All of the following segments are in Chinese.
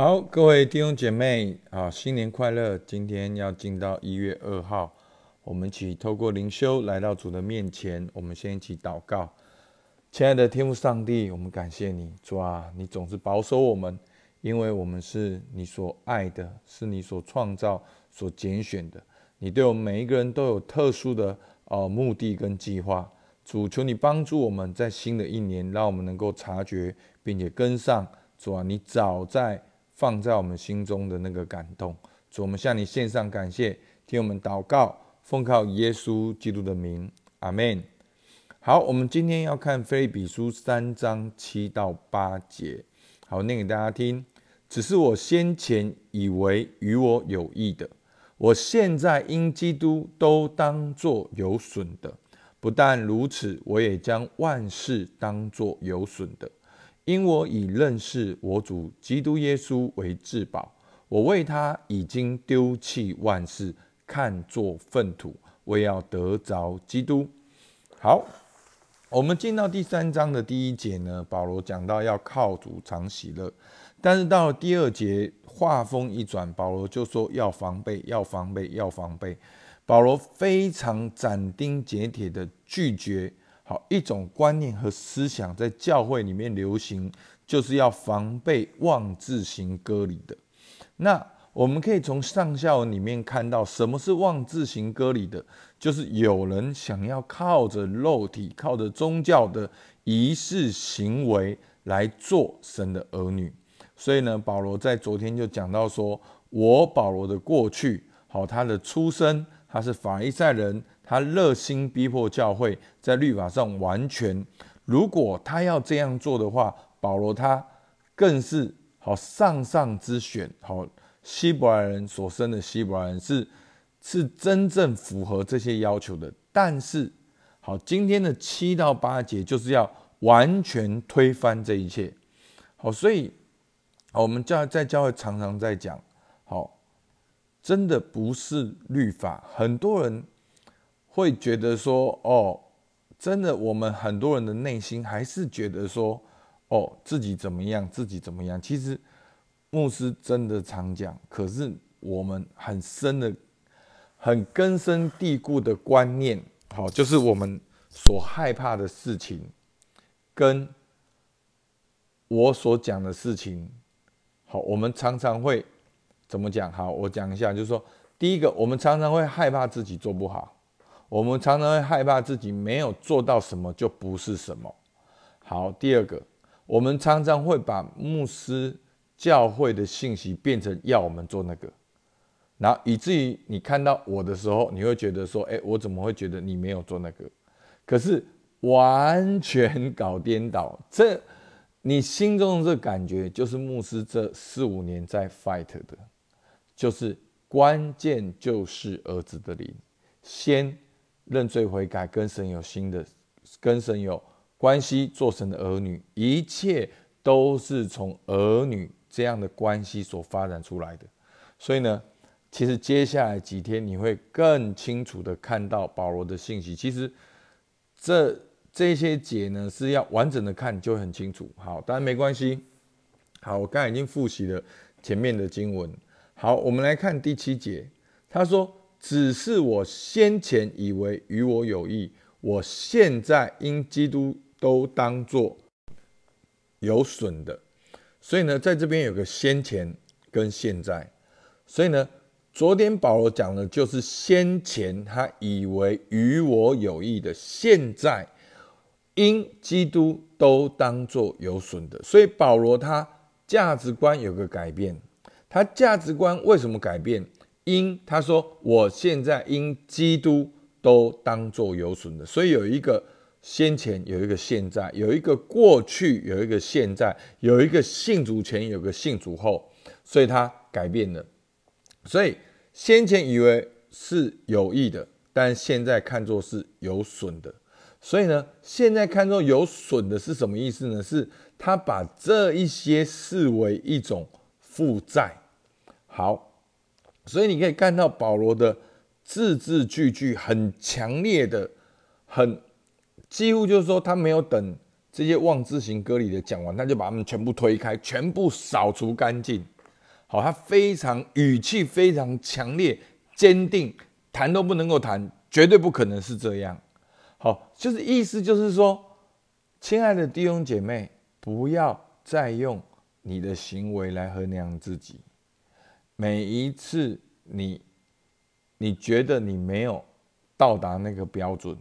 好，各位弟兄姐妹啊，新年快乐！今天要进到一月二号，我们一起透过灵修来到主的面前。我们先一起祷告，亲爱的天父上帝，我们感谢你，主啊，你总是保守我们，因为我们是你所爱的，是你所创造、所拣选的。你对我们每一个人都有特殊的呃目的跟计划。主，求你帮助我们在新的一年，让我们能够察觉并且跟上。主啊，你早在放在我们心中的那个感动。主，我们向你献上感谢，听我们祷告，奉靠耶稣基督的名，阿门。好，我们今天要看菲利比书三章七到八节。好，念给大家听。只是我先前以为与我有益的，我现在因基督都当作有损的。不但如此，我也将万事当作有损的，因我已认识我主基督耶稣为至宝。我为他已经丢弃万事，看作粪土，为要得着基督。好，我们进到第三章的第一节呢，保罗讲到要靠主常喜乐，但是到了第二节，话锋一转，保罗就说要防备，要防备，要防备。保罗非常斩钉截铁的拒绝，好一种观念和思想在教会里面流行，就是要防备妄自行割礼的。那我们可以从上下文里面看到，什么是妄自行割礼的？就是有人想要靠着肉体、靠着宗教的仪式行为来做神的儿女。所以呢，保罗在昨天就讲到说，我保罗的过去，好他的出身。他是法利赛人，他热心逼迫教会，在律法上完全。如果他要这样做的话，保罗他更是好上上之选。好，希伯来人所生的希伯来人是是真正符合这些要求的。但是，好，今天的七到八节就是要完全推翻这一切。好，所以我们教在教会常常在讲，好。真的不是律法，很多人会觉得说：“哦，真的，我们很多人的内心还是觉得说，哦，自己怎么样，自己怎么样。”其实牧师真的常讲，可是我们很深的、很根深蒂固的观念，好，就是我们所害怕的事情，跟我所讲的事情，好，我们常常会。怎么讲？好，我讲一下，就是说，第一个，我们常常会害怕自己做不好，我们常常会害怕自己没有做到什么就不是什么。好，第二个，我们常常会把牧师教会的信息变成要我们做那个，然后以至于你看到我的时候，你会觉得说，哎，我怎么会觉得你没有做那个？可是完全搞颠倒，这你心中的这感觉，就是牧师这四五年在 fight 的。就是关键，就是儿子的灵，先认罪悔改，跟神有新的，跟神有关系，做神的儿女，一切都是从儿女这样的关系所发展出来的。所以呢，其实接下来几天你会更清楚的看到保罗的信息。其实这这些节呢是要完整的看，就很清楚。好，当然没关系。好，我刚才已经复习了前面的经文。好，我们来看第七节。他说：“只是我先前以为与我有益，我现在因基督都当作有损的。”所以呢，在这边有个先前跟现在。所以呢，昨天保罗讲的就是先前他以为与我有益的，现在因基督都当作有损的。所以保罗他价值观有个改变。他价值观为什么改变？因他说我现在因基督都当作有损的，所以有一个先前，有一个现在，有一个过去，有一个现在，有一个信主前，有个信主后，所以他改变了。所以先前以为是有益的，但现在看作是有损的。所以呢，现在看作有损的是什么意思呢？是他把这一些视为一种。负债，好，所以你可以看到保罗的字字句句很强烈的，很几乎就是说他没有等这些妄自行割礼的讲完，他就把他们全部推开，全部扫除干净。好，他非常语气非常强烈、坚定，谈都不能够谈，绝对不可能是这样。好，就是意思就是说，亲爱的弟兄姐妹，不要再用你的行为来衡量自己。每一次你你觉得你没有到达那个标准。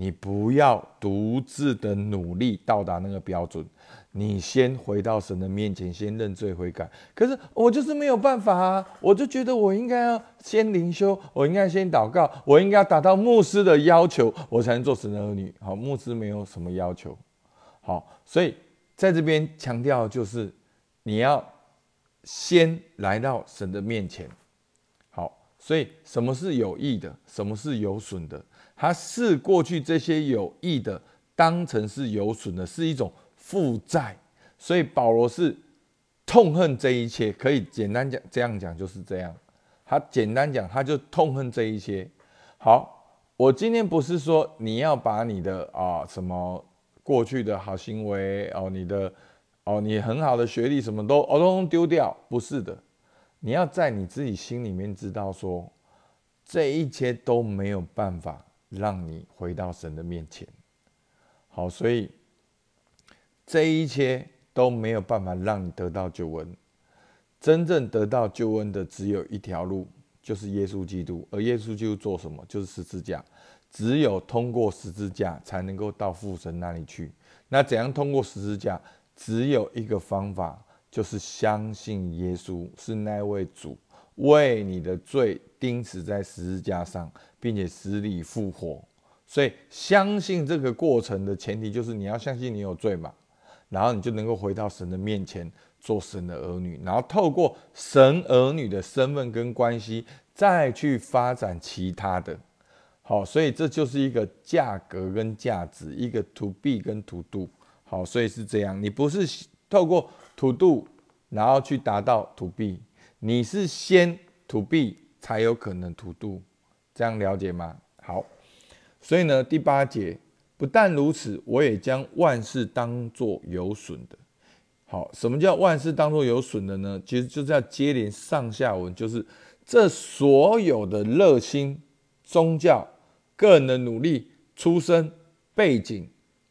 你不要独自的努力到达那个标准，你先回到神的面前，先认罪悔改。可是我就是没有办法啊！我就觉得我应该要先灵修，我应该先祷告，我应该达到牧师的要求，我才能做神的儿女。好，牧师没有什么要求。好，所以在这边强调就是你要先来到神的面前。好，所以什么是有益的，什么是有损的？他视过去这些有益的当成是有损的，是一种负债，所以保罗是痛恨这一切。可以简单讲，这样讲就是这样。他简单讲，他就痛恨这一切。好，我今天不是说你要把你的啊什么过去的好行为哦，你的哦你很好的学历什么都哦都丢掉，不是的。你要在你自己心里面知道说，这一切都没有办法。让你回到神的面前，好，所以这一切都没有办法让你得到救恩。真正得到救恩的只有一条路，就是耶稣基督。而耶稣基督做什么？就是十字架。只有通过十字架，才能够到父神那里去。那怎样通过十字架？只有一个方法，就是相信耶稣是那位主。为你的罪钉死在十字架上，并且死里复活，所以相信这个过程的前提就是你要相信你有罪嘛，然后你就能够回到神的面前做神的儿女，然后透过神儿女的身份跟关系再去发展其他的。好，所以这就是一个价格跟价值，一个 to be 跟 to do。好，所以是这样，你不是透过 to do 然后去达到 to be。你是先 to be 才有可能 to do，这样了解吗？好，所以呢，第八节不但如此，我也将万事当作有损的。好，什么叫万事当作有损的呢？其实就是要接连上下文，就是这所有的热心、宗教、个人的努力、出身、背景、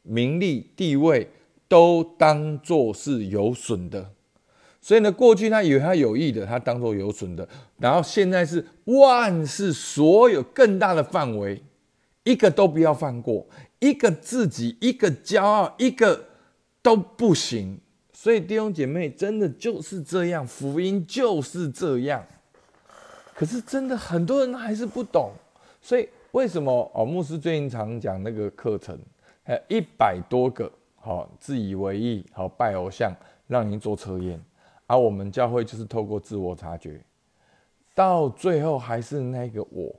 名利、地位，都当做是有损的。所以呢，过去他以为他有益的，他当做有损的，然后现在是万事所有更大的范围，一个都不要放过，一个自己，一个骄傲，一个都不行。所以弟兄姐妹，真的就是这样，福音就是这样。可是真的很多人还是不懂，所以为什么哦？牧师最近常讲那个课程，呃一百多个好自以为意，好拜偶像，让你做测验。而我们教会就是透过自我察觉，到最后还是那个我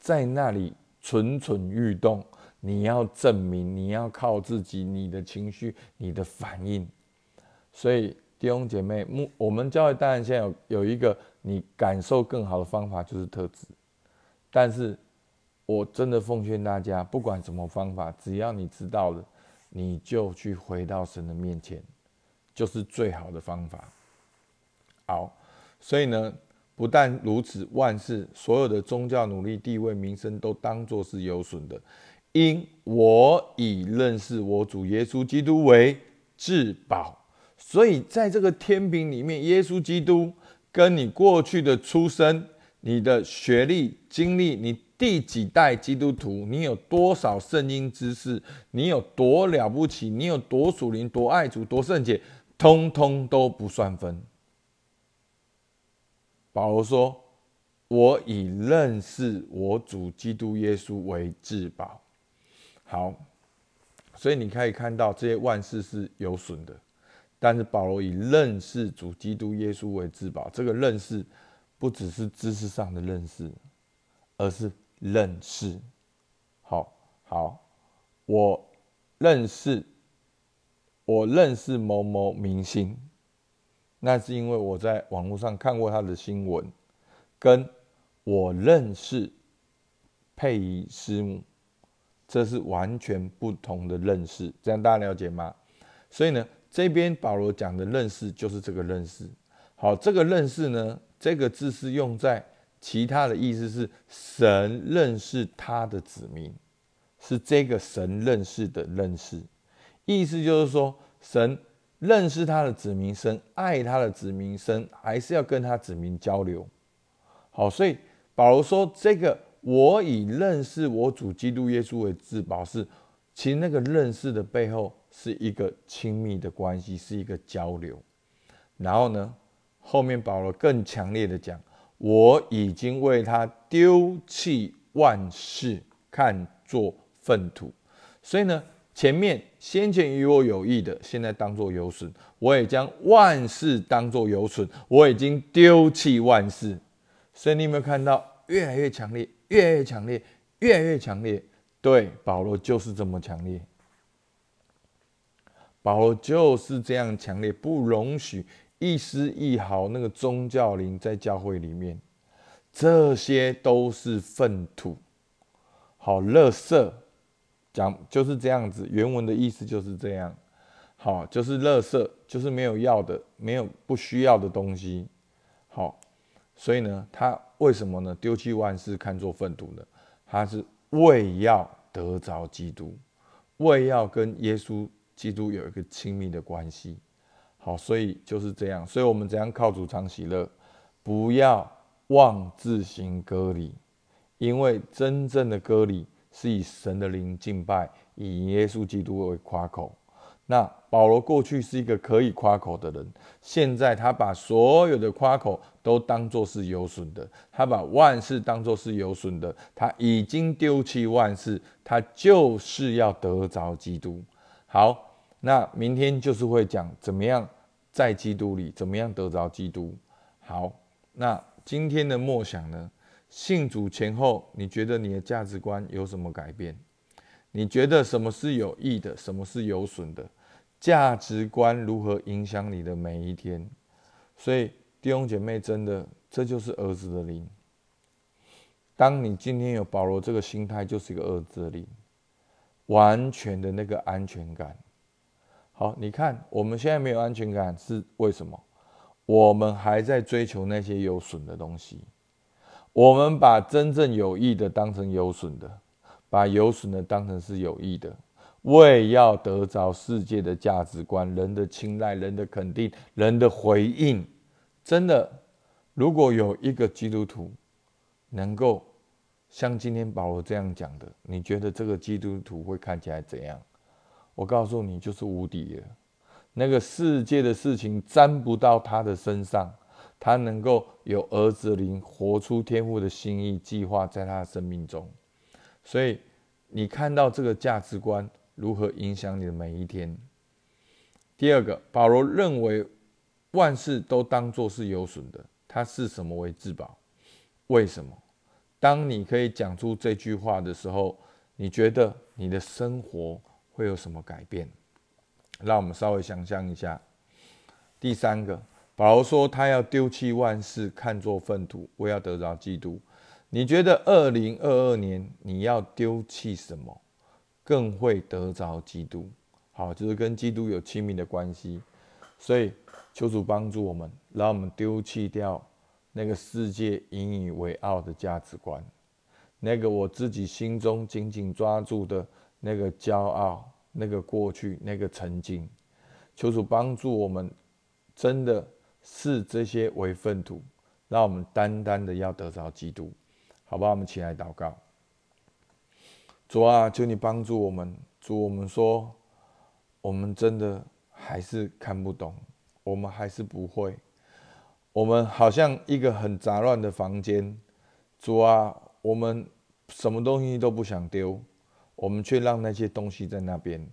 在那里蠢蠢欲动。你要证明，你要靠自己，你的情绪，你的反应。所以弟兄姐妹，目我们教会当然现在有有一个你感受更好的方法，就是特质。但是我真的奉劝大家，不管什么方法，只要你知道了，你就去回到神的面前，就是最好的方法。好，所以呢，不但如此，万事所有的宗教努力、地位、名声都当作是有损的，因我以认识我主耶稣基督为至宝。所以在这个天平里面，耶稣基督跟你过去的出身、你的学历、经历、你第几代基督徒、你有多少圣经知识、你有多了不起、你有多属灵、多爱主、多圣洁，通通都不算分。保罗说：“我以认识我主基督耶稣为至宝。”好，所以你可以看到这些万事是有损的，但是保罗以认识主基督耶稣为至宝。这个认识不只是知识上的认识，而是认识。好好，我认识，我认识某某明星。那是因为我在网络上看过他的新闻，跟我认识佩仪师母，这是完全不同的认识，这样大家了解吗？所以呢，这边保罗讲的认识就是这个认识。好，这个认识呢，这个字是用在其他的意思是神认识他的子民，是这个神认识的认识，意思就是说神认识他的子民，神爱他的子民，神还是要跟他子民交流。好，所以保罗说这个我以认识我主基督耶稣为至宝，是其实那个认识的背后是一个亲密的关系，是一个交流。然后呢？后面保罗更强烈的讲，我已经为他丢弃万事，看作粪土。所以呢，前面先前与我有益的，现在当作有损；我也将万事当作有损，我已经丢弃万事。所以你有没有看到越来越强烈，越来越强烈，越来越强烈？对，保罗就是这么强烈。保罗就是这样强烈，不容许。一丝一毫，那个宗教灵在教会里面，这些都是粪土，好，垃圾，讲就是这样子。原文的意思就是这样，好，就是垃圾，就是没有要的，没有不需要的东西，好，所以呢，他为什么呢？丢弃万事，看作粪土呢？他是为要得着基督，为要跟耶稣基督有一个亲密的关系。好，所以就是这样。所以我们怎样靠主常喜乐，不要妄自行割礼，因为真正的割礼是以神的灵敬拜，以耶稣基督为夸口。那保罗过去是一个可以夸口的人，现在他把所有的夸口都当作是有损的，他把万事当作是有损的，他已经丢弃万事，他就是要得着基督。好，那明天就是会讲怎么样。在基督里怎么样得着基督？好，那今天的默想呢？信主前后，你觉得你的价值观有什么改变？你觉得什么是有益的，什么是有损的？价值观如何影响你的每一天？所以弟兄姐妹，真的，这就是儿子的灵。当你今天有保罗这个心态，就是一个儿子的灵，完全的那个安全感。好，你看我们现在没有安全感是为什么？我们还在追求那些有损的东西，我们把真正有益的当成有损的，把有损的当成是有益的，为要得着世界的价值观、人的青睐、人的肯定、人的回应。真的，如果有一个基督徒能够像今天保罗这样讲的，你觉得这个基督徒会看起来怎样？我告诉你，就是无敌了。那个世界的事情沾不到他的身上，他能够有儿子灵，活出天父的心意计划在他的生命中。所以，你看到这个价值观如何影响你的每一天？第二个，保罗认为万事都当作是有损的，他视什么为至宝？为什么？当你可以讲出这句话的时候，你觉得你的生活？会有什么改变？让我们稍微想象一下。第三个，保罗说他要丢弃万事，看作粪土，我要得着基督。你觉得二零二二年你要丢弃什么，更会得着基督？好，就是跟基督有亲密的关系。所以求主帮助我们，让我们丢弃掉那个世界引以为傲的价值观，那个我自己心中紧紧抓住的。那个骄傲，那个过去，那个曾经，求主帮助我们，真的视这些为粪土，让我们单单的要得着基督，好吧？我们起来祷告。主啊，求你帮助我们。主，我们说，我们真的还是看不懂，我们还是不会，我们好像一个很杂乱的房间。主啊，我们什么东西都不想丢。我们却让那些东西在那边。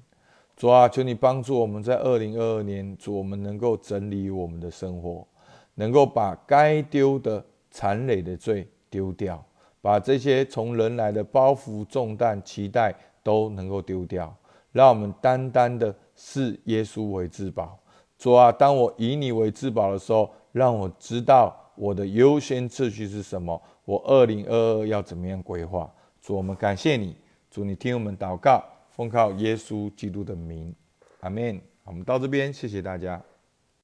主啊，求你帮助我们在二零二二年，主我们能够整理我们的生活，能够把该丢的残累的罪丢掉，把这些从人来的包袱、重担、期待都能够丢掉，让我们单单的视耶稣为至宝。主啊，当我以你为至宝的时候，让我知道我的优先次序是什么，我二零二二要怎么样规划。主，我们感谢你。主，你听我们祷告，奉靠耶稣基督的名，阿门。我们到这边，谢谢大家。